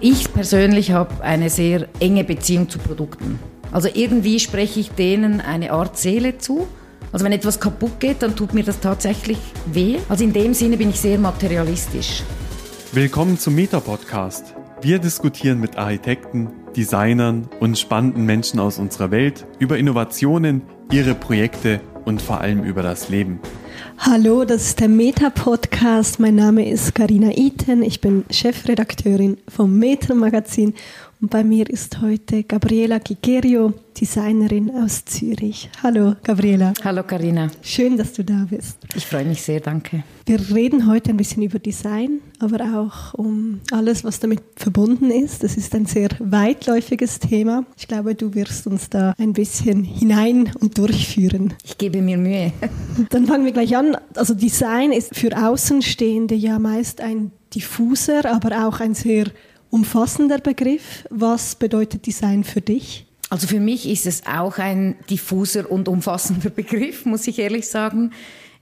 Ich persönlich habe eine sehr enge Beziehung zu Produkten. Also irgendwie spreche ich denen eine Art Seele zu. Also wenn etwas kaputt geht, dann tut mir das tatsächlich weh. Also in dem Sinne bin ich sehr materialistisch. Willkommen zum Meta-Podcast. Wir diskutieren mit Architekten, Designern und spannenden Menschen aus unserer Welt über Innovationen, ihre Projekte und vor allem über das Leben. Hallo, das ist der Meta-Podcast. Mein Name ist Karina Iten. Ich bin Chefredakteurin vom Meta-Magazin und bei mir ist heute Gabriela Gigerio, Designerin aus Zürich. Hallo, Gabriela. Hallo, Karina. Schön, dass du da bist. Ich freue mich sehr, danke. Wir reden heute ein bisschen über Design, aber auch um alles, was damit verbunden ist. Das ist ein sehr weitläufiges Thema. Ich glaube, du wirst uns da ein bisschen hinein und durchführen. Ich gebe mir Mühe. Dann fangen wir gleich an. Also Design ist für Außenstehende ja meist ein diffuser, aber auch ein sehr umfassender Begriff. Was bedeutet Design für dich? Also für mich ist es auch ein diffuser und umfassender Begriff, muss ich ehrlich sagen.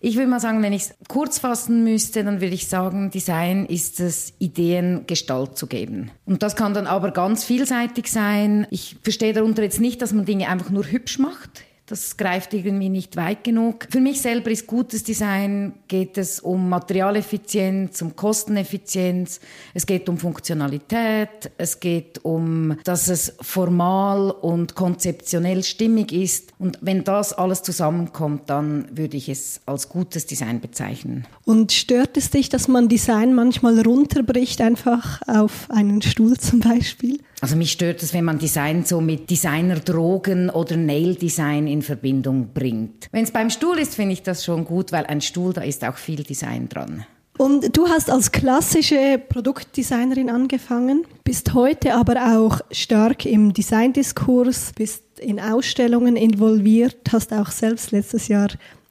Ich würde mal sagen, wenn ich es kurz fassen müsste, dann würde ich sagen, Design ist es, Ideen Gestalt zu geben. Und das kann dann aber ganz vielseitig sein. Ich verstehe darunter jetzt nicht, dass man Dinge einfach nur hübsch macht. Das greift irgendwie nicht weit genug. Für mich selber ist gutes Design, geht es um Materialeffizienz, um Kosteneffizienz, es geht um Funktionalität, es geht um, dass es formal und konzeptionell stimmig ist. Und wenn das alles zusammenkommt, dann würde ich es als gutes Design bezeichnen. Und stört es dich, dass man Design manchmal runterbricht, einfach auf einen Stuhl zum Beispiel? Also mich stört es, wenn man Design so mit Designerdrogen oder Nail-Design in Verbindung bringt. Wenn es beim Stuhl ist, finde ich das schon gut, weil ein Stuhl, da ist auch viel Design dran. Und du hast als klassische Produktdesignerin angefangen, bist heute aber auch stark im Designdiskurs, bist in Ausstellungen involviert, hast auch selbst letztes Jahr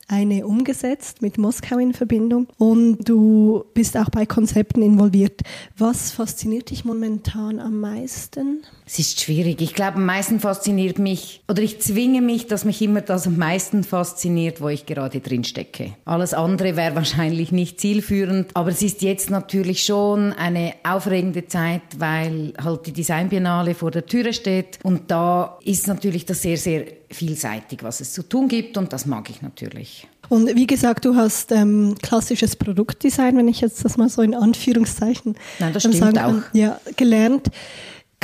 eine umgesetzt mit Moskau in Verbindung und du bist auch bei Konzepten involviert. Was fasziniert dich momentan am meisten? Es ist schwierig. Ich glaube, am meisten fasziniert mich, oder ich zwinge mich, dass mich immer das am meisten fasziniert, wo ich gerade drin stecke. Alles andere wäre wahrscheinlich nicht zielführend, aber es ist jetzt natürlich schon eine aufregende Zeit, weil halt die Designbiennale vor der Türe steht und da ist natürlich das sehr, sehr vielseitig, was es zu tun gibt und das mag ich natürlich. Und wie gesagt, du hast ähm, klassisches Produktdesign, wenn ich jetzt das mal so in Anführungszeichen Nein, das stimmt sagen, auch. Ja, gelernt.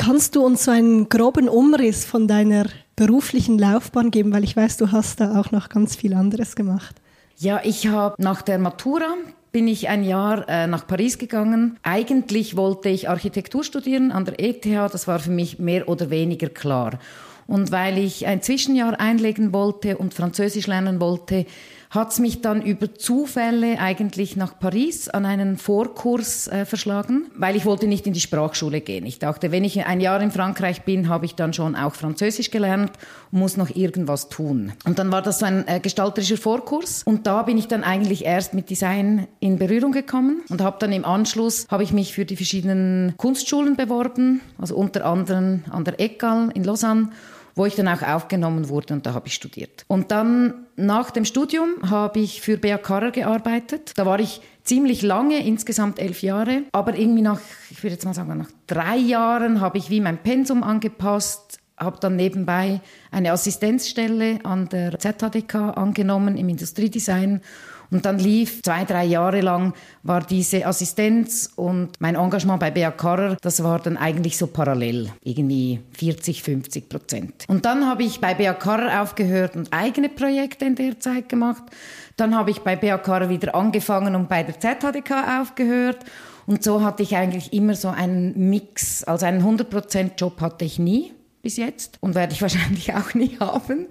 Kannst du uns so einen groben Umriss von deiner beruflichen Laufbahn geben, weil ich weiß, du hast da auch noch ganz viel anderes gemacht. Ja, ich habe nach der Matura bin ich ein Jahr äh, nach Paris gegangen. Eigentlich wollte ich Architektur studieren an der ETH, das war für mich mehr oder weniger klar. Und weil ich ein Zwischenjahr einlegen wollte und Französisch lernen wollte, hat es mich dann über Zufälle eigentlich nach Paris an einen Vorkurs äh, verschlagen, weil ich wollte nicht in die Sprachschule gehen. Ich dachte, wenn ich ein Jahr in Frankreich bin, habe ich dann schon auch Französisch gelernt und muss noch irgendwas tun. Und dann war das so ein äh, gestalterischer Vorkurs und da bin ich dann eigentlich erst mit Design in Berührung gekommen und habe dann im Anschluss habe ich mich für die verschiedenen Kunstschulen beworben, also unter anderem an der ECAL in Lausanne wo ich dann auch aufgenommen wurde und da habe ich studiert. Und dann nach dem Studium habe ich für Bea Karrer gearbeitet. Da war ich ziemlich lange, insgesamt elf Jahre. Aber irgendwie nach, ich würde jetzt mal sagen, nach drei Jahren habe ich wie mein Pensum angepasst, habe dann nebenbei eine Assistenzstelle an der ZHDK angenommen im Industriedesign und dann lief zwei, drei Jahre lang war diese Assistenz und mein Engagement bei Bea Karrer, das war dann eigentlich so parallel, irgendwie 40, 50 Prozent. Und dann habe ich bei Bea Karrer aufgehört und eigene Projekte in der Zeit gemacht. Dann habe ich bei Bea Karrer wieder angefangen und bei der ZHDK aufgehört. Und so hatte ich eigentlich immer so einen Mix. Also einen 100% Job hatte ich nie bis jetzt und werde ich wahrscheinlich auch nie haben.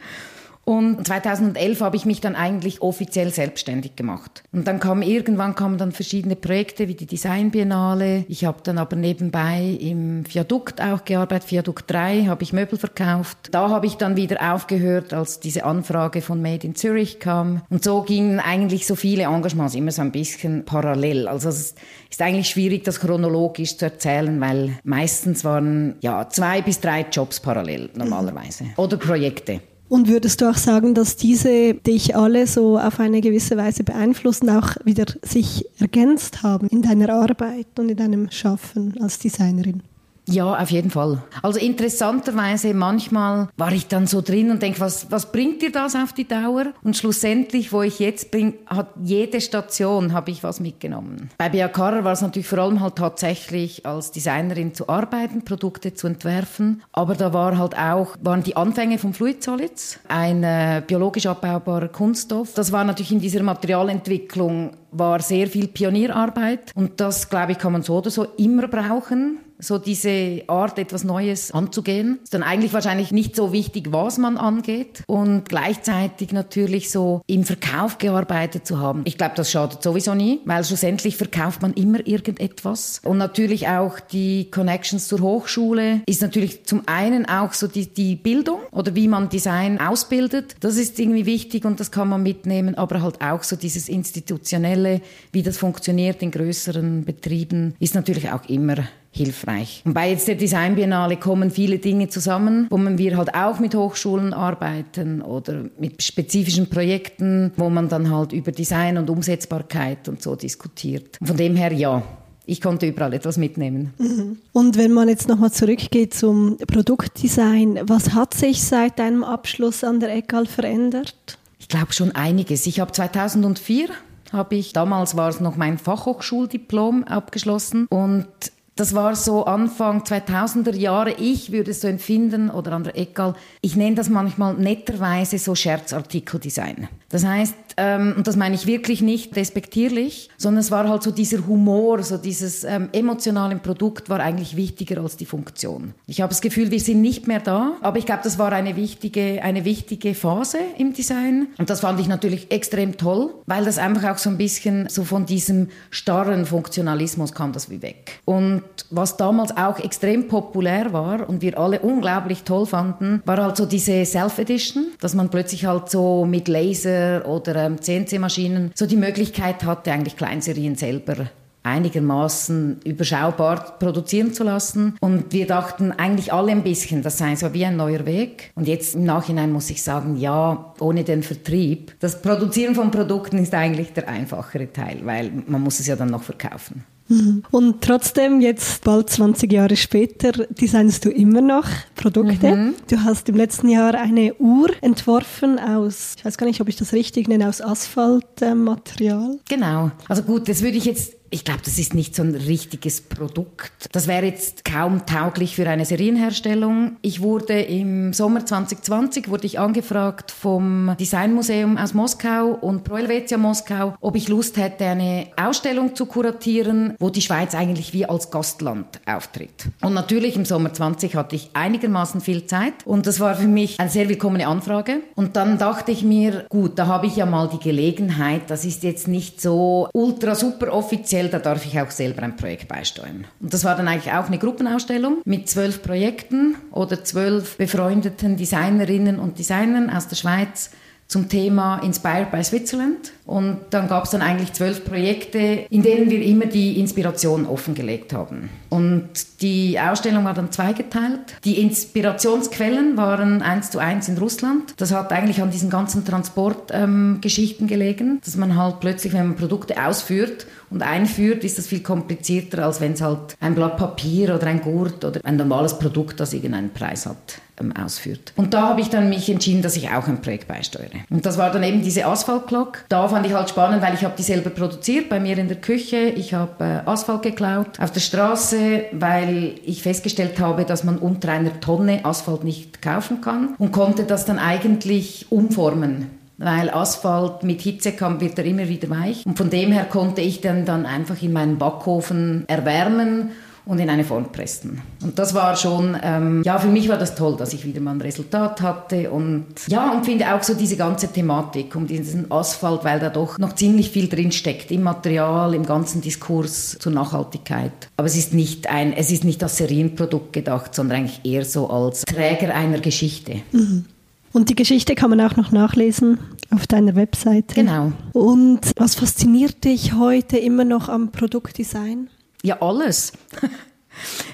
Und 2011 habe ich mich dann eigentlich offiziell selbstständig gemacht. Und dann kamen irgendwann kamen dann verschiedene Projekte wie die Design Biennale. Ich habe dann aber nebenbei im Viadukt auch gearbeitet. Viadukt 3 habe ich Möbel verkauft. Da habe ich dann wieder aufgehört, als diese Anfrage von Made in Zürich kam. Und so gingen eigentlich so viele Engagements immer so ein bisschen parallel. Also es ist eigentlich schwierig, das chronologisch zu erzählen, weil meistens waren ja zwei bis drei Jobs parallel normalerweise. Oder Projekte. Und würdest du auch sagen, dass diese dich alle so auf eine gewisse Weise beeinflussen, auch wieder sich ergänzt haben in deiner Arbeit und in deinem Schaffen als Designerin? Ja, auf jeden Fall. Also interessanterweise manchmal war ich dann so drin und denke, was, was bringt dir das auf die Dauer? Und schlussendlich, wo ich jetzt bin, hat jede Station habe ich was mitgenommen. Bei Bea Carrer war es natürlich vor allem halt tatsächlich als Designerin zu arbeiten, Produkte zu entwerfen. Aber da war halt auch, waren die Anfänge vom Fluid Solids, ein äh, biologisch abbaubarer Kunststoff. Das war natürlich in dieser Materialentwicklung war sehr viel Pionierarbeit und das, glaube ich, kann man so oder so immer brauchen so diese Art, etwas Neues anzugehen. Ist dann eigentlich wahrscheinlich nicht so wichtig, was man angeht und gleichzeitig natürlich so im Verkauf gearbeitet zu haben. Ich glaube, das schadet sowieso nie, weil schlussendlich verkauft man immer irgendetwas. Und natürlich auch die Connections zur Hochschule ist natürlich zum einen auch so die, die Bildung oder wie man Design ausbildet. Das ist irgendwie wichtig und das kann man mitnehmen, aber halt auch so dieses institutionelle, wie das funktioniert in größeren Betrieben, ist natürlich auch immer hilfreich. Und bei jetzt der Design Biennale kommen viele Dinge zusammen, wo man wir halt auch mit Hochschulen arbeiten oder mit spezifischen Projekten, wo man dann halt über Design und Umsetzbarkeit und so diskutiert. von dem her ja, ich konnte überall etwas mitnehmen. Mhm. Und wenn man jetzt nochmal zurückgeht zum Produktdesign, was hat sich seit deinem Abschluss an der ECAL verändert? Ich glaube schon einiges. Ich habe 2004 habe ich, damals war es noch mein Fachhochschuldiplom abgeschlossen und das war so Anfang 2000er Jahre. Ich würde es so empfinden, oder an der Eckal, ich nenne das manchmal netterweise so Scherzartikeldesign. Das heißt, ähm, und das meine ich wirklich nicht respektierlich, sondern es war halt so dieser Humor, so dieses ähm, emotionale Produkt war eigentlich wichtiger als die Funktion. Ich habe das Gefühl, wir sind nicht mehr da, aber ich glaube, das war eine wichtige, eine wichtige Phase im Design. Und das fand ich natürlich extrem toll, weil das einfach auch so ein bisschen so von diesem starren Funktionalismus kam das wie weg. Und was damals auch extrem populär war und wir alle unglaublich toll fanden, war halt so diese Self-Edition, dass man plötzlich halt so mit Laser oder CNC-Maschinen so die Möglichkeit hatte, eigentlich Kleinserien selber einigermaßen überschaubar produzieren zu lassen. Und wir dachten eigentlich alle ein bisschen, das sei so wie ein neuer Weg. Und jetzt im Nachhinein muss ich sagen, ja, ohne den Vertrieb. Das Produzieren von Produkten ist eigentlich der einfachere Teil, weil man muss es ja dann noch verkaufen. Mhm. Und trotzdem, jetzt bald 20 Jahre später, designst du immer noch Produkte. Mhm. Du hast im letzten Jahr eine Uhr entworfen aus, ich weiß gar nicht, ob ich das richtig nenne, aus Asphaltmaterial. Genau. Also gut, das würde ich jetzt ich glaube, das ist nicht so ein richtiges Produkt. Das wäre jetzt kaum tauglich für eine Serienherstellung. Ich wurde im Sommer 2020 wurde ich angefragt vom Designmuseum aus Moskau und Pro Helvetia Moskau, ob ich Lust hätte, eine Ausstellung zu kuratieren, wo die Schweiz eigentlich wie als Gastland auftritt. Und natürlich im Sommer 20 hatte ich einigermaßen viel Zeit und das war für mich eine sehr willkommene Anfrage. Und dann dachte ich mir, gut, da habe ich ja mal die Gelegenheit, das ist jetzt nicht so ultra super offiziell speziell, da darf ich auch selber ein Projekt beisteuern. Und das war dann eigentlich auch eine Gruppenausstellung mit zwölf Projekten oder zwölf befreundeten Designerinnen und Designern aus der Schweiz zum Thema Inspired by Switzerland. Und dann gab es dann eigentlich zwölf Projekte, in denen wir immer die Inspiration offengelegt haben. Und die Ausstellung war dann zweigeteilt. Die Inspirationsquellen waren eins zu eins in Russland. Das hat eigentlich an diesen ganzen Transportgeschichten ähm, gelegen, dass man halt plötzlich, wenn man Produkte ausführt und einführt, ist das viel komplizierter, als wenn es halt ein Blatt Papier oder ein Gurt oder ein normales Produkt, das irgendeinen Preis hat, ausführt. Und da habe ich dann mich entschieden, dass ich auch ein Projekt beisteuere. Und das war dann eben diese Asphalt-Clock. Da fand ich halt spannend, weil ich habe die selber produziert bei mir in der Küche. Ich habe äh, Asphalt geklaut auf der Straße, weil ich festgestellt habe, dass man unter einer Tonne Asphalt nicht kaufen kann und konnte das dann eigentlich umformen weil Asphalt mit Hitze kam, wird er immer wieder weich. Und von dem her konnte ich dann, dann einfach in meinen Backofen erwärmen und in eine Form pressen. Und das war schon, ähm, ja, für mich war das toll, dass ich wieder mal ein Resultat hatte und ja, und finde auch so diese ganze Thematik um diesen Asphalt, weil da doch noch ziemlich viel drin steckt im Material, im ganzen Diskurs zur Nachhaltigkeit. Aber es ist nicht ein, es ist nicht als Serienprodukt gedacht, sondern eigentlich eher so als Träger einer Geschichte. Mhm. Und die Geschichte kann man auch noch nachlesen auf deiner Webseite. Genau. Und was fasziniert dich heute immer noch am Produktdesign? Ja, alles.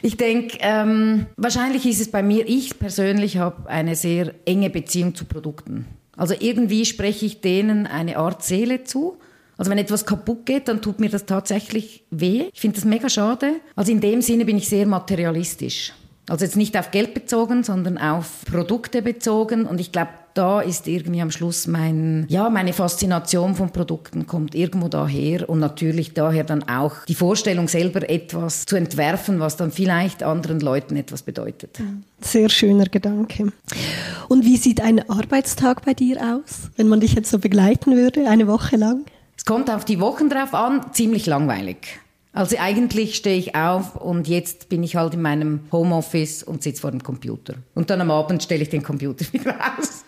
Ich denke, ähm, wahrscheinlich ist es bei mir, ich persönlich habe eine sehr enge Beziehung zu Produkten. Also irgendwie spreche ich denen eine Art Seele zu Also wenn etwas kaputt geht, dann tut mir das tatsächlich weh. Ich finde das mega schade. Also in dem Sinne bin ich sehr materialistisch. Also jetzt nicht auf Geld bezogen, sondern auf Produkte bezogen. Und ich glaube, da ist irgendwie am Schluss mein, ja, meine Faszination von Produkten kommt irgendwo daher und natürlich daher dann auch die Vorstellung selber etwas zu entwerfen, was dann vielleicht anderen Leuten etwas bedeutet. Sehr schöner Gedanke. Und wie sieht ein Arbeitstag bei dir aus, wenn man dich jetzt so begleiten würde, eine Woche lang? Es kommt auf die Wochen drauf an, ziemlich langweilig. Also eigentlich stehe ich auf und jetzt bin ich halt in meinem Homeoffice und sitze vor dem Computer. Und dann am Abend stelle ich den Computer wieder aus.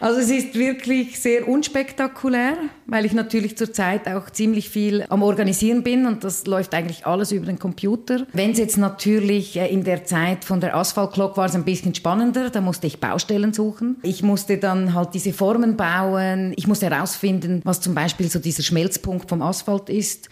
Also es ist wirklich sehr unspektakulär, weil ich natürlich zurzeit auch ziemlich viel am Organisieren bin und das läuft eigentlich alles über den Computer. Wenn es jetzt natürlich äh, in der Zeit von der Asphaltglocke war es ein bisschen spannender, da musste ich Baustellen suchen. Ich musste dann halt diese Formen bauen, ich musste herausfinden, was zum Beispiel so dieser Schmelzpunkt vom Asphalt ist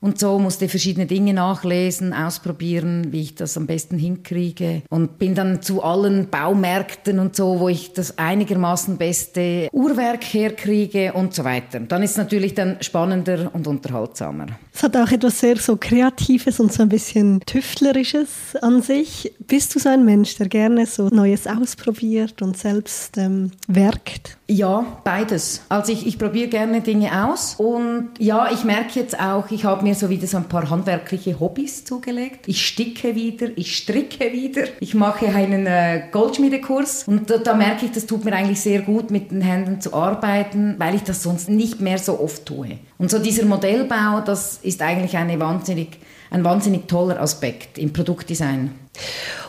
und so musste verschiedene Dinge nachlesen, ausprobieren, wie ich das am besten hinkriege. Und bin dann zu allen Baumärkten und so, wo ich das einigermaßen beste Uhrwerk herkriege und so weiter. Dann ist es natürlich dann spannender und unterhaltsamer. Es hat auch etwas sehr so Kreatives und so ein bisschen Tüftlerisches an sich. Bist du so ein Mensch, der gerne so Neues ausprobiert und selbst ähm, werkt? Ja, beides. Also ich, ich probiere gerne Dinge aus und ja, ich merke jetzt auch, ich habe mir so wieder so ein paar handwerkliche Hobbys zugelegt. Ich sticke wieder, ich stricke wieder, ich mache einen äh, Goldschmiedekurs und da, da merke ich, das tut mir eigentlich sehr gut, mit den Händen zu arbeiten, weil ich das sonst nicht mehr so oft tue. Und so dieser Modellbau, das ist eigentlich eine wahnsinnig, ein wahnsinnig toller Aspekt im Produktdesign.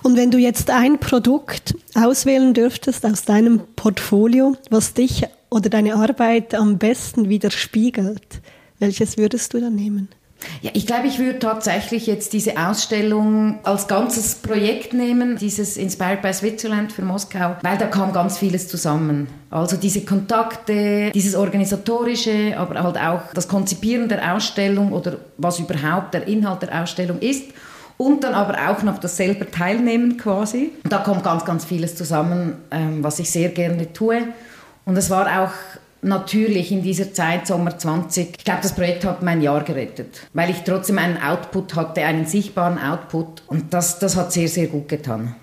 Und wenn du jetzt ein Produkt auswählen dürftest aus deinem Portfolio, was dich oder deine Arbeit am besten widerspiegelt, welches würdest du dann nehmen? Ja, ich glaube, ich würde tatsächlich jetzt diese Ausstellung als ganzes Projekt nehmen, dieses Inspired by Switzerland für Moskau, weil da kam ganz vieles zusammen. Also diese Kontakte, dieses organisatorische, aber halt auch das Konzipieren der Ausstellung oder was überhaupt der Inhalt der Ausstellung ist und dann aber auch noch das selber teilnehmen quasi. Da kommt ganz, ganz vieles zusammen, ähm, was ich sehr gerne tue. Und es war auch natürlich in dieser Zeit, Sommer 20, ich glaube, das Projekt hat mein Jahr gerettet, weil ich trotzdem einen Output hatte, einen sichtbaren Output. Und das, das hat sehr, sehr gut getan.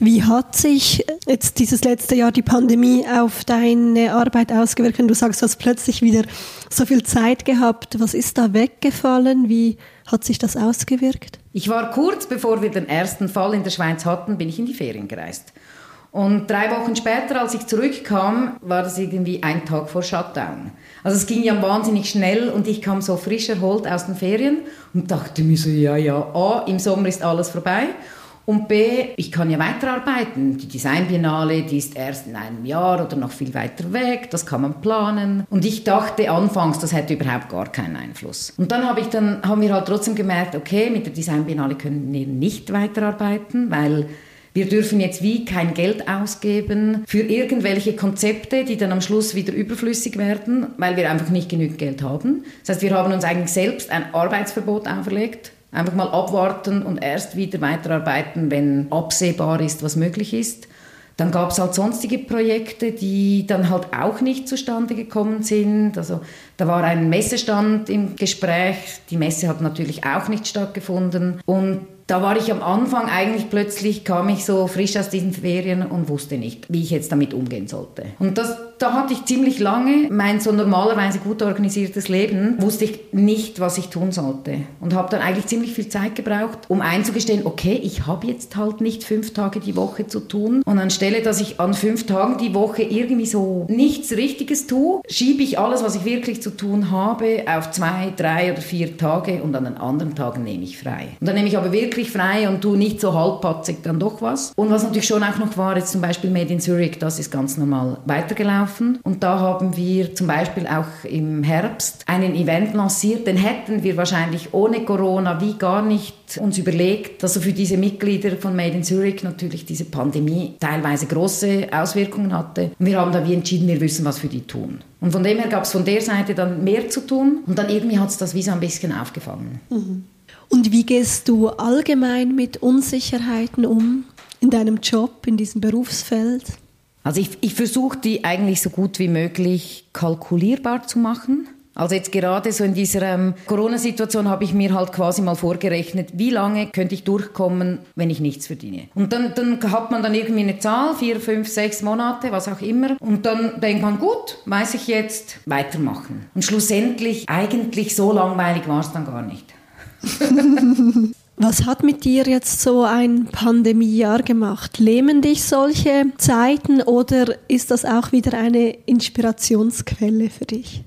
Wie hat sich jetzt dieses letzte Jahr die Pandemie auf deine Arbeit ausgewirkt? Wenn du sagst, du hast plötzlich wieder so viel Zeit gehabt, was ist da weggefallen? Wie hat sich das ausgewirkt? Ich war kurz bevor wir den ersten Fall in der Schweiz hatten, bin ich in die Ferien gereist. Und drei Wochen später, als ich zurückkam, war das irgendwie ein Tag vor Shutdown. Also es ging ja wahnsinnig schnell und ich kam so frisch erholt aus den Ferien und dachte mir so, ja, ja, A, im Sommer ist alles vorbei und B, ich kann ja weiterarbeiten. Die Designbiennale, die ist erst in einem Jahr oder noch viel weiter weg, das kann man planen. Und ich dachte anfangs, das hätte überhaupt gar keinen Einfluss. Und dann, habe ich dann haben wir halt trotzdem gemerkt, okay, mit der Designbiennale können wir nicht weiterarbeiten, weil wir dürfen jetzt wie kein Geld ausgeben für irgendwelche Konzepte, die dann am Schluss wieder überflüssig werden, weil wir einfach nicht genügend Geld haben. Das heißt, wir haben uns eigentlich selbst ein Arbeitsverbot auferlegt Einfach mal abwarten und erst wieder weiterarbeiten, wenn absehbar ist, was möglich ist. Dann gab es halt sonstige Projekte, die dann halt auch nicht zustande gekommen sind. Also da war ein Messestand im Gespräch. Die Messe hat natürlich auch nicht stattgefunden. Und da war ich am Anfang eigentlich plötzlich, kam ich so frisch aus diesen Ferien und wusste nicht, wie ich jetzt damit umgehen sollte. Und das, da hatte ich ziemlich lange mein so normalerweise gut organisiertes Leben, wusste ich nicht, was ich tun sollte. Und habe dann eigentlich ziemlich viel Zeit gebraucht, um einzugestehen, okay, ich habe jetzt halt nicht fünf Tage die Woche zu tun. Und anstelle, dass ich an fünf Tagen die Woche irgendwie so nichts Richtiges tue, schiebe ich alles, was ich wirklich zu tun habe, auf zwei, drei oder vier Tage und an den anderen Tagen nehme ich frei. Und dann nehme ich aber wirklich frei und tu nicht so halbpatzig dann doch was. Und was natürlich schon auch noch war, jetzt zum Beispiel Made in Zurich, das ist ganz normal weitergelaufen. Und da haben wir zum Beispiel auch im Herbst einen Event lanciert, den hätten wir wahrscheinlich ohne Corona wie gar nicht uns überlegt, dass so für diese Mitglieder von Made in Zurich natürlich diese Pandemie teilweise große Auswirkungen hatte. Und wir haben da wie entschieden, wir wissen, was für die tun. Und von dem her gab es von der Seite dann mehr zu tun und dann irgendwie hat es das wie so ein bisschen aufgefangen. Mhm. Und wie gehst du allgemein mit Unsicherheiten um in deinem Job, in diesem Berufsfeld? Also ich, ich versuche die eigentlich so gut wie möglich kalkulierbar zu machen. Also jetzt gerade so in dieser ähm, Corona-Situation habe ich mir halt quasi mal vorgerechnet, wie lange könnte ich durchkommen, wenn ich nichts verdiene. Und dann, dann hat man dann irgendwie eine Zahl, vier, fünf, sechs Monate, was auch immer. Und dann denkt man, gut, weiß ich jetzt, weitermachen. Und schlussendlich, eigentlich so langweilig war es dann gar nicht. Was hat mit dir jetzt so ein Pandemiejahr gemacht? Lähmen dich solche Zeiten oder ist das auch wieder eine Inspirationsquelle für dich?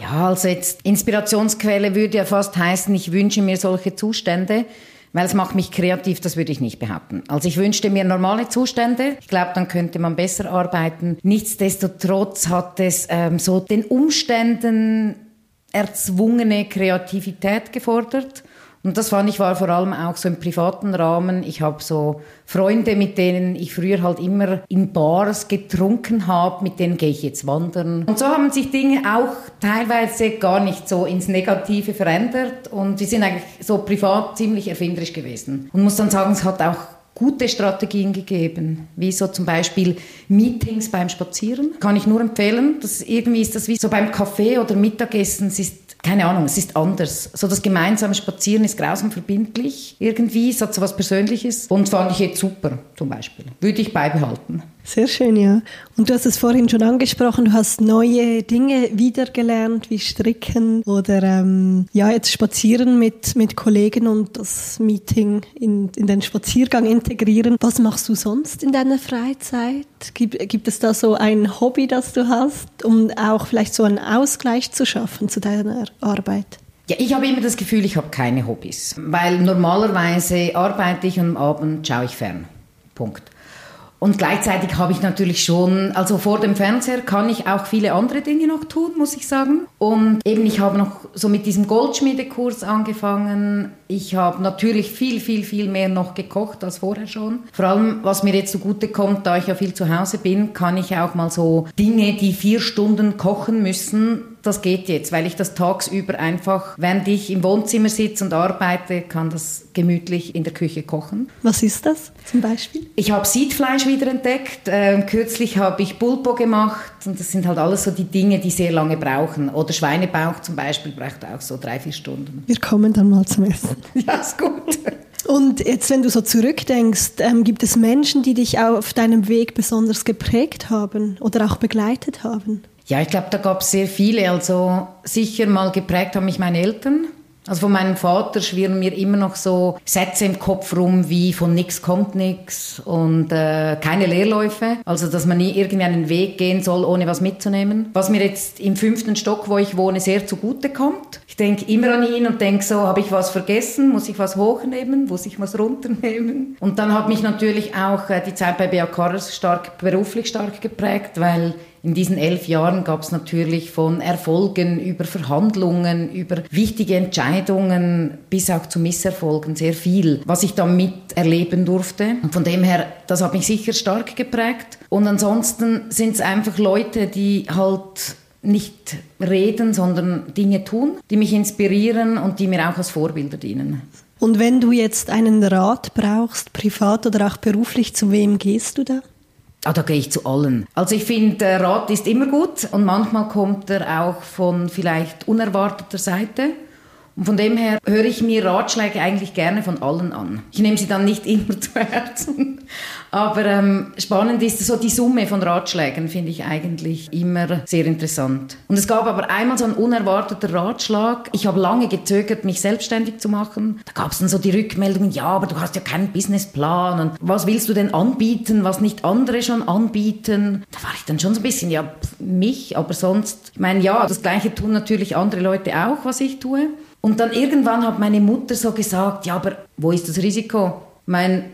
Ja, also jetzt Inspirationsquelle würde ja fast heißen, ich wünsche mir solche Zustände, weil es macht mich kreativ, das würde ich nicht behaupten. Also ich wünschte mir normale Zustände. Ich glaube, dann könnte man besser arbeiten. Nichtsdestotrotz hat es ähm, so den Umständen erzwungene Kreativität gefordert. Und das fand ich war vor allem auch so im privaten Rahmen. Ich habe so Freunde, mit denen ich früher halt immer in Bars getrunken habe, mit denen gehe ich jetzt wandern. Und so haben sich Dinge auch teilweise gar nicht so ins Negative verändert und die sind eigentlich so privat ziemlich erfinderisch gewesen. Und muss dann sagen, es hat auch gute Strategien gegeben, wie so zum Beispiel Meetings beim Spazieren. Kann ich nur empfehlen. Das irgendwie ist das wie so beim Kaffee oder Mittagessen. Es ist keine Ahnung, es ist anders. So das gemeinsame Spazieren ist grausam verbindlich irgendwie, es hat so was Persönliches und fand ich jetzt super zum Beispiel. Würde ich beibehalten. Sehr schön, ja. Und du hast es vorhin schon angesprochen, du hast neue Dinge wiedergelernt, wie Stricken oder ähm, ja, jetzt spazieren mit, mit Kollegen und das Meeting in, in den Spaziergang integrieren. Was machst du sonst in deiner Freizeit? Gibt, gibt es da so ein Hobby, das du hast, um auch vielleicht so einen Ausgleich zu schaffen zu deiner Arbeit? Ja, ich habe immer das Gefühl, ich habe keine Hobbys, weil normalerweise arbeite ich und am Abend schaue ich fern. Punkt. Und gleichzeitig habe ich natürlich schon, also vor dem Fernseher kann ich auch viele andere Dinge noch tun, muss ich sagen. Und eben, ich habe noch so mit diesem Goldschmiedekurs angefangen. Ich habe natürlich viel, viel, viel mehr noch gekocht als vorher schon. Vor allem, was mir jetzt zugute kommt, da ich ja viel zu Hause bin, kann ich auch mal so Dinge, die vier Stunden kochen müssen, das geht jetzt, weil ich das tagsüber einfach, während ich im Wohnzimmer sitze und arbeite, kann das gemütlich in der Küche kochen. Was ist das zum Beispiel? Ich habe Siedfleisch wieder entdeckt. Ähm, kürzlich habe ich Bulbo gemacht und das sind halt alles so die Dinge, die sehr lange brauchen. Oder Schweinebauch zum Beispiel braucht auch so drei, vier Stunden. Wir kommen dann mal zum Essen. ja, ist gut. Und jetzt, wenn du so zurückdenkst, ähm, gibt es Menschen, die dich auf deinem Weg besonders geprägt haben oder auch begleitet haben? Ja, ich glaube, da gab es sehr viele. Also sicher mal geprägt haben mich meine Eltern. Also von meinem Vater schwirren mir immer noch so Sätze im Kopf rum wie von nix kommt nix und äh, keine Leerläufe. Also dass man nie irgendwie einen Weg gehen soll, ohne was mitzunehmen. Was mir jetzt im fünften Stock, wo ich wohne, sehr zugute kommt. Ich denke immer an ihn und denke so, habe ich was vergessen? Muss ich was hochnehmen? Muss ich was runternehmen? Und dann hat mich natürlich auch äh, die Zeit bei BAK stark beruflich stark geprägt, weil in diesen elf Jahren gab es natürlich von Erfolgen über Verhandlungen, über wichtige Entscheidungen bis auch zu Misserfolgen sehr viel, was ich da miterleben durfte. Und von dem her, das hat mich sicher stark geprägt. Und ansonsten sind es einfach Leute, die halt nicht reden, sondern Dinge tun, die mich inspirieren und die mir auch als Vorbilder dienen. Und wenn du jetzt einen Rat brauchst, privat oder auch beruflich, zu wem gehst du da? Ah, da gehe ich zu allen. Also ich finde, Rat ist immer gut und manchmal kommt er auch von vielleicht unerwarteter Seite. Und von dem her höre ich mir Ratschläge eigentlich gerne von allen an. Ich nehme sie dann nicht immer zu Herzen, aber ähm, spannend ist so die Summe von Ratschlägen, finde ich eigentlich immer sehr interessant. Und es gab aber einmal so einen unerwarteten Ratschlag. Ich habe lange gezögert, mich selbstständig zu machen. Da gab es dann so die Rückmeldungen, ja, aber du hast ja keinen Businessplan und was willst du denn anbieten, was nicht andere schon anbieten? Da war ich dann schon so ein bisschen, ja, mich, aber sonst, ich meine, ja, das Gleiche tun natürlich andere Leute auch, was ich tue. Und dann irgendwann hat meine Mutter so gesagt, ja, aber wo ist das Risiko? Ich meine,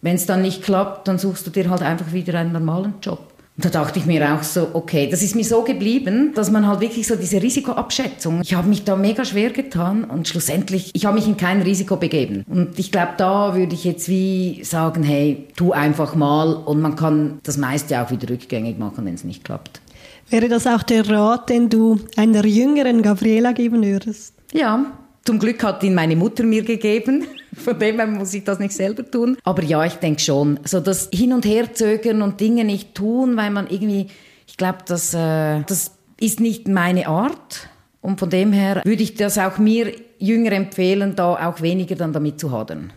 wenn es dann nicht klappt, dann suchst du dir halt einfach wieder einen normalen Job. Und da dachte ich mir auch so, okay, das ist mir so geblieben, dass man halt wirklich so diese Risikoabschätzung, ich habe mich da mega schwer getan und schlussendlich, ich habe mich in kein Risiko begeben. Und ich glaube, da würde ich jetzt wie sagen, hey, tu einfach mal und man kann das meiste auch wieder rückgängig machen, wenn es nicht klappt. Wäre das auch der Rat, den du einer jüngeren Gabriela geben würdest? Ja, zum Glück hat ihn meine Mutter mir gegeben. Von dem her muss ich das nicht selber tun. Aber ja, ich denke schon. So das Hin- und Herzögern und Dinge nicht tun, weil man irgendwie, ich glaube, das, äh, das ist nicht meine Art. Und von dem her würde ich das auch mir Jünger empfehlen, da auch weniger dann damit zu hadern.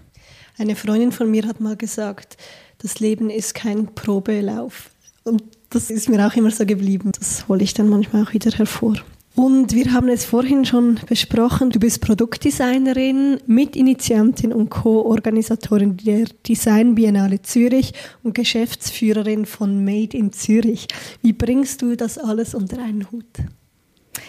Eine Freundin von mir hat mal gesagt, das Leben ist kein Probelauf. Und das ist mir auch immer so geblieben. Das hole ich dann manchmal auch wieder hervor. Und wir haben es vorhin schon besprochen, du bist Produktdesignerin, Mitinitiantin und Co-Organisatorin der Design Biennale Zürich und Geschäftsführerin von Made in Zürich. Wie bringst du das alles unter einen Hut?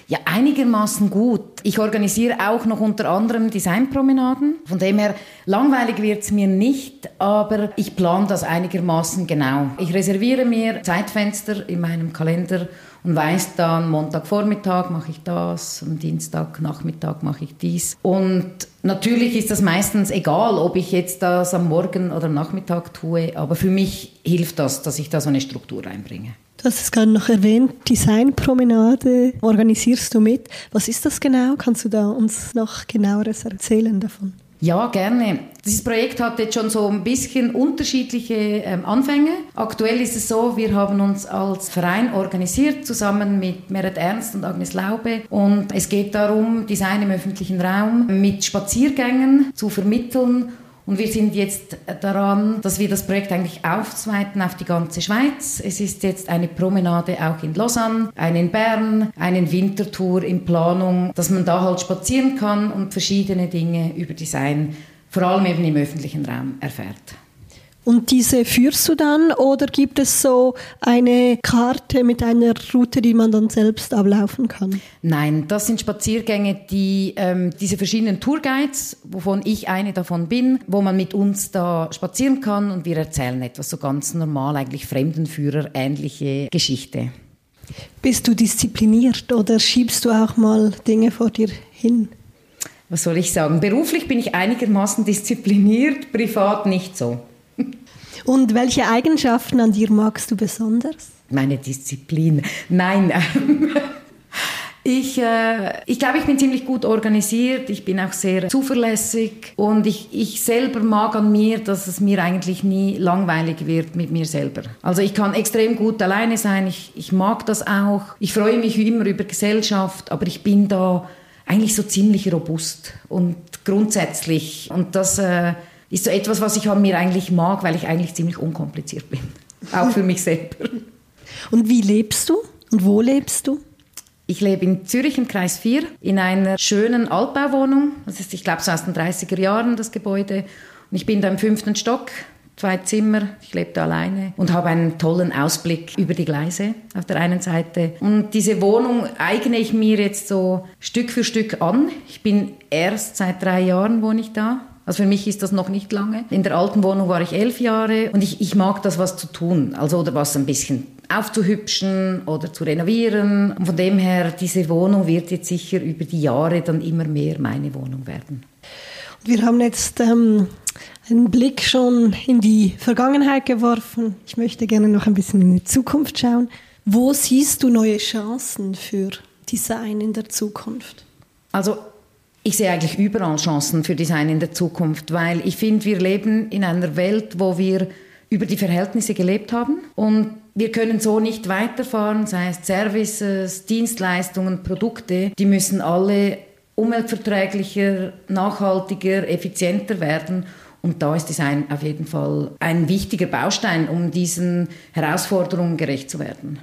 Ja, einigermaßen gut. Ich organisiere auch noch unter anderem Designpromenaden. Von dem her, langweilig wird es mir nicht, aber ich plane das einigermaßen genau. Ich reserviere mir Zeitfenster in meinem Kalender und weiß dann, Montagvormittag mache ich das, am Dienstagnachmittag mache ich dies. Und natürlich ist das meistens egal, ob ich jetzt das am Morgen oder am Nachmittag tue, aber für mich hilft das, dass ich da so eine Struktur reinbringe. Du hast es gerade noch erwähnt, Designpromenade organisierst du mit. Was ist das genau? Kannst du da uns noch genaueres erzählen davon? Ja, gerne. Dieses Projekt hat jetzt schon so ein bisschen unterschiedliche ähm, Anfänge. Aktuell ist es so, wir haben uns als Verein organisiert, zusammen mit Merit Ernst und Agnes Laube. Und es geht darum, Design im öffentlichen Raum mit Spaziergängen zu vermitteln und wir sind jetzt daran, dass wir das Projekt eigentlich aufzweiten auf die ganze Schweiz. Es ist jetzt eine Promenade auch in Lausanne, eine in Bern, eine Wintertour in Planung, dass man da halt spazieren kann und verschiedene Dinge über Design, vor allem eben im öffentlichen Raum, erfährt. Und diese führst du dann oder gibt es so eine Karte mit einer Route, die man dann selbst ablaufen kann? Nein, das sind Spaziergänge, die ähm, diese verschiedenen Tourguides, wovon ich eine davon bin, wo man mit uns da spazieren kann und wir erzählen etwas so ganz normal, eigentlich Fremdenführer ähnliche Geschichte. Bist du diszipliniert oder schiebst du auch mal Dinge vor dir hin? Was soll ich sagen? Beruflich bin ich einigermaßen diszipliniert, privat nicht so. Und welche Eigenschaften an dir magst du besonders? Meine Disziplin. Nein. Ich, äh, ich glaube, ich bin ziemlich gut organisiert, ich bin auch sehr zuverlässig und ich, ich selber mag an mir, dass es mir eigentlich nie langweilig wird mit mir selber. Also ich kann extrem gut alleine sein, ich, ich mag das auch, ich freue mich immer über Gesellschaft, aber ich bin da eigentlich so ziemlich robust und grundsätzlich und das... Äh, ist so etwas, was ich an mir eigentlich mag, weil ich eigentlich ziemlich unkompliziert bin. Auch für mich selber. Und wie lebst du? Und wo lebst du? Ich lebe in Zürich im Kreis 4 in einer schönen Altbauwohnung. Das ist, ich glaube, so aus den 30er Jahren das Gebäude. Und ich bin da im fünften Stock, zwei Zimmer. Ich lebe da alleine und habe einen tollen Ausblick über die Gleise auf der einen Seite. Und diese Wohnung eigne ich mir jetzt so Stück für Stück an. Ich bin erst seit drei Jahren wohne ich da also für mich ist das noch nicht lange. In der alten Wohnung war ich elf Jahre und ich, ich mag das, was zu tun. Also oder was ein bisschen aufzuhübschen oder zu renovieren. Und von dem her, diese Wohnung wird jetzt sicher über die Jahre dann immer mehr meine Wohnung werden. Wir haben jetzt ähm, einen Blick schon in die Vergangenheit geworfen. Ich möchte gerne noch ein bisschen in die Zukunft schauen. Wo siehst du neue Chancen für Design in der Zukunft? Also ich sehe eigentlich überall Chancen für Design in der Zukunft, weil ich finde, wir leben in einer Welt, wo wir über die Verhältnisse gelebt haben und wir können so nicht weiterfahren, sei es Services, Dienstleistungen, Produkte, die müssen alle umweltverträglicher, nachhaltiger, effizienter werden. Und da ist Design auf jeden Fall ein wichtiger Baustein, um diesen Herausforderungen gerecht zu werden.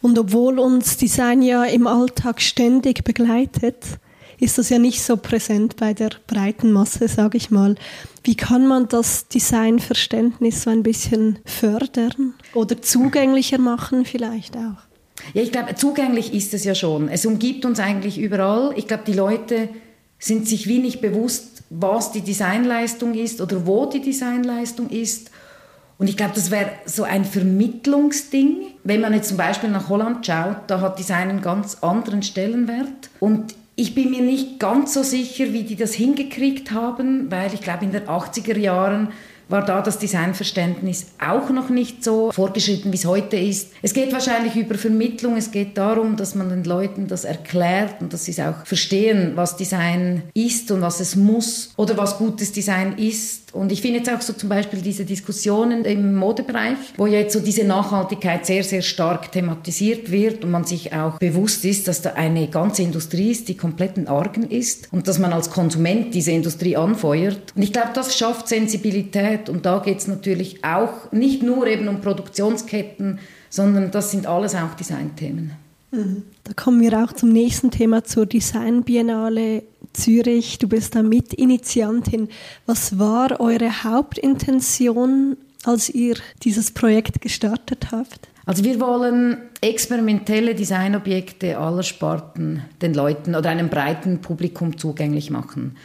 Und obwohl uns Design ja im Alltag ständig begleitet, ist das ja nicht so präsent bei der breiten Masse, sage ich mal. Wie kann man das Designverständnis so ein bisschen fördern oder zugänglicher machen vielleicht auch? Ja, ich glaube, zugänglich ist es ja schon. Es umgibt uns eigentlich überall. Ich glaube, die Leute sind sich wie nicht bewusst, was die Designleistung ist oder wo die Designleistung ist. Und ich glaube, das wäre so ein Vermittlungsding. Wenn man jetzt zum Beispiel nach Holland schaut, da hat Design einen ganz anderen Stellenwert. Und ich bin mir nicht ganz so sicher, wie die das hingekriegt haben, weil ich glaube, in den 80er Jahren war da das Designverständnis auch noch nicht so fortgeschritten, wie es heute ist. Es geht wahrscheinlich über Vermittlung, es geht darum, dass man den Leuten das erklärt und dass sie es auch verstehen, was Design ist und was es muss oder was gutes Design ist. Und ich finde jetzt auch so zum Beispiel diese Diskussionen im Modebereich, wo jetzt so diese Nachhaltigkeit sehr, sehr stark thematisiert wird und man sich auch bewusst ist, dass da eine ganze Industrie ist, die komplett in Argen ist und dass man als Konsument diese Industrie anfeuert. Und ich glaube, das schafft Sensibilität und da geht es natürlich auch nicht nur eben um Produktionsketten, sondern das sind alles auch Designthemen. Mhm. Da kommen wir auch zum nächsten Thema zur Design Biennale Zürich. Du bist da Mitinitiantin. Was war eure Hauptintention, als ihr dieses Projekt gestartet habt? Also wir wollen experimentelle Designobjekte aller Sparten den Leuten oder einem breiten Publikum zugänglich machen.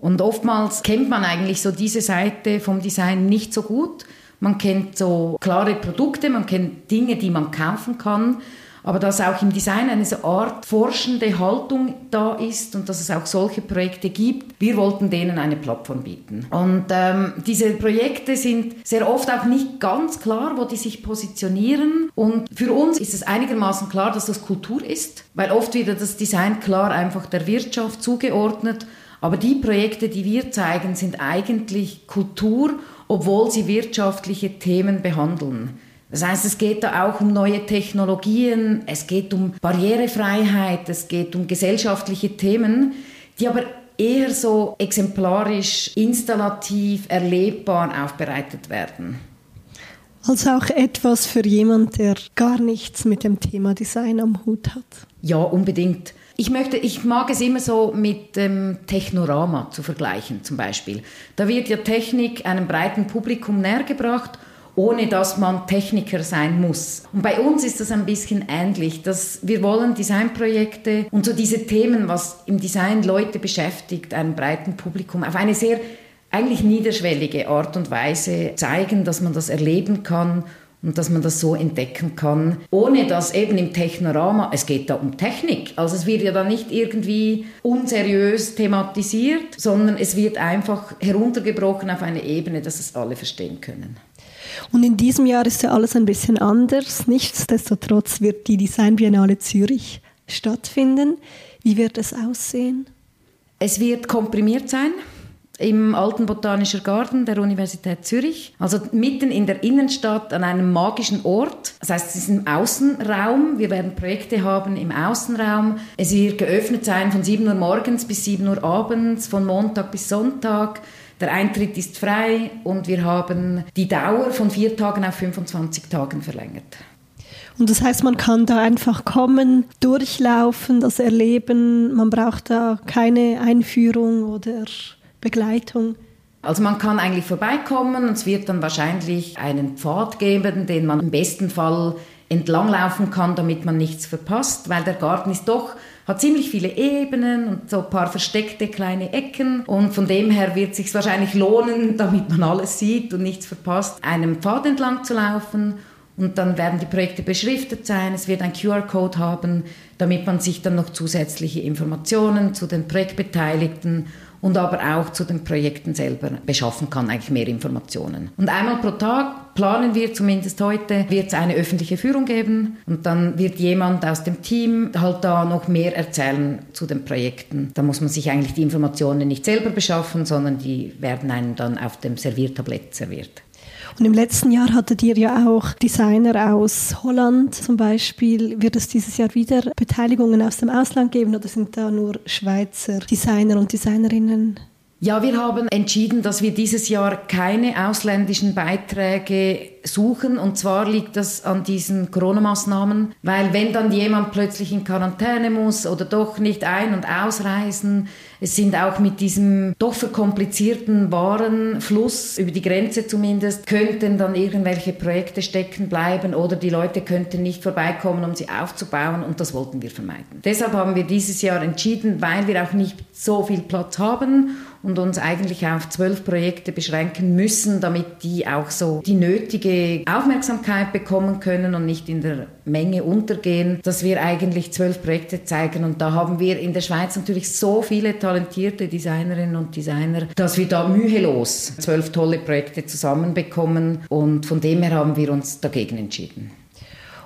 Und oftmals kennt man eigentlich so diese Seite vom Design nicht so gut. Man kennt so klare Produkte, man kennt Dinge, die man kaufen kann aber dass auch im Design eine so Art forschende Haltung da ist und dass es auch solche Projekte gibt. Wir wollten denen eine Plattform bieten. Und ähm, diese Projekte sind sehr oft auch nicht ganz klar, wo die sich positionieren. Und für uns ist es einigermaßen klar, dass das Kultur ist, weil oft wird das Design klar einfach der Wirtschaft zugeordnet. Aber die Projekte, die wir zeigen, sind eigentlich Kultur, obwohl sie wirtschaftliche Themen behandeln. Das heißt, es geht da auch um neue Technologien, es geht um Barrierefreiheit, es geht um gesellschaftliche Themen, die aber eher so exemplarisch, installativ, erlebbar aufbereitet werden. Also auch etwas für jemand, der gar nichts mit dem Thema Design am Hut hat. Ja, unbedingt. Ich möchte, ich mag es immer so mit dem Technorama zu vergleichen, zum Beispiel. Da wird ja Technik einem breiten Publikum nähergebracht ohne dass man Techniker sein muss. Und bei uns ist das ein bisschen ähnlich, dass wir wollen Designprojekte und so diese Themen, was im Design Leute beschäftigt, einem breiten Publikum, auf eine sehr eigentlich niederschwellige Art und Weise zeigen, dass man das erleben kann und dass man das so entdecken kann, ohne dass eben im Technorama, es geht da um Technik, also es wird ja dann nicht irgendwie unseriös thematisiert, sondern es wird einfach heruntergebrochen auf eine Ebene, dass es alle verstehen können. Und in diesem Jahr ist ja alles ein bisschen anders. Nichtsdestotrotz wird die Design Biennale Zürich stattfinden. Wie wird es aussehen? Es wird komprimiert sein im Alten Botanischen Garten der Universität Zürich, also mitten in der Innenstadt an einem magischen Ort. Das heißt, es ist im Außenraum. Wir werden Projekte haben im Außenraum. Es wird geöffnet sein von 7 Uhr morgens bis 7 Uhr abends, von Montag bis Sonntag. Der Eintritt ist frei und wir haben die Dauer von vier Tagen auf 25 Tagen verlängert. Und das heißt, man kann da einfach kommen, durchlaufen, das erleben. Man braucht da keine Einführung oder Begleitung. Also man kann eigentlich vorbeikommen und es wird dann wahrscheinlich einen Pfad geben, den man im besten Fall entlanglaufen kann, damit man nichts verpasst, weil der Garten ist doch hat ziemlich viele Ebenen und so ein paar versteckte kleine Ecken und von dem her wird sich wahrscheinlich lohnen, damit man alles sieht und nichts verpasst, einem Pfad entlang zu laufen und dann werden die Projekte beschriftet sein, es wird ein QR-Code haben, damit man sich dann noch zusätzliche Informationen zu den Projektbeteiligten und aber auch zu den Projekten selber beschaffen kann, eigentlich mehr Informationen. Und einmal pro Tag planen wir zumindest heute, wird es eine öffentliche Führung geben und dann wird jemand aus dem Team halt da noch mehr erzählen zu den Projekten. Da muss man sich eigentlich die Informationen nicht selber beschaffen, sondern die werden einem dann auf dem Serviertablett serviert. Und im letzten Jahr hattet ihr ja auch Designer aus Holland zum Beispiel. Wird es dieses Jahr wieder Beteiligungen aus dem Ausland geben oder sind da nur Schweizer Designer und Designerinnen? Ja, wir haben entschieden, dass wir dieses Jahr keine ausländischen Beiträge suchen. Und zwar liegt das an diesen Corona-Maßnahmen, weil wenn dann jemand plötzlich in Quarantäne muss oder doch nicht ein- und ausreisen, es sind auch mit diesem doch verkomplizierten Warenfluss über die Grenze zumindest, könnten dann irgendwelche Projekte stecken bleiben oder die Leute könnten nicht vorbeikommen, um sie aufzubauen und das wollten wir vermeiden. Deshalb haben wir dieses Jahr entschieden, weil wir auch nicht so viel Platz haben und uns eigentlich auf zwölf Projekte beschränken müssen, damit die auch so die nötige Aufmerksamkeit bekommen können und nicht in der Menge untergehen, dass wir eigentlich zwölf Projekte zeigen. Und da haben wir in der Schweiz natürlich so viele talentierte Designerinnen und Designer, dass wir da mühelos zwölf tolle Projekte zusammenbekommen. Und von dem her haben wir uns dagegen entschieden.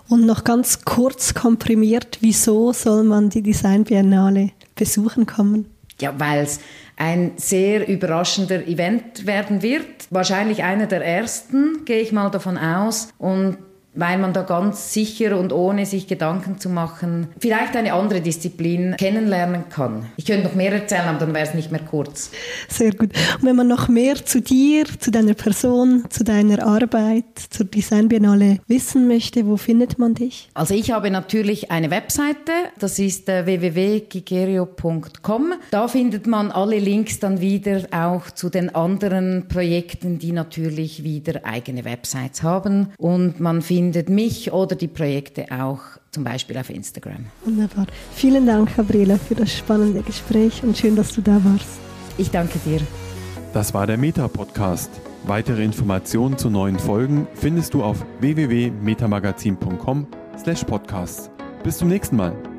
Und noch ganz kurz komprimiert, wieso soll man die Design Biennale besuchen kommen? Ja, weil es ein sehr überraschender Event werden wird. Wahrscheinlich einer der ersten, gehe ich mal davon aus. Und weil man da ganz sicher und ohne sich Gedanken zu machen vielleicht eine andere Disziplin kennenlernen kann. Ich könnte noch mehr erzählen, aber dann wäre es nicht mehr kurz. Sehr gut. Und wenn man noch mehr zu dir, zu deiner Person, zu deiner Arbeit, zur Design Biennale wissen möchte, wo findet man dich? Also ich habe natürlich eine Webseite, das ist äh, www.gigerio.com. Da findet man alle Links dann wieder auch zu den anderen Projekten, die natürlich wieder eigene Websites haben und man findet findet mich oder die Projekte auch zum Beispiel auf Instagram. Wunderbar. Vielen Dank, Gabriela, für das spannende Gespräch und schön, dass du da warst. Ich danke dir. Das war der Meta-Podcast. Weitere Informationen zu neuen Folgen findest du auf www.metamagazin.com/podcast. Bis zum nächsten Mal.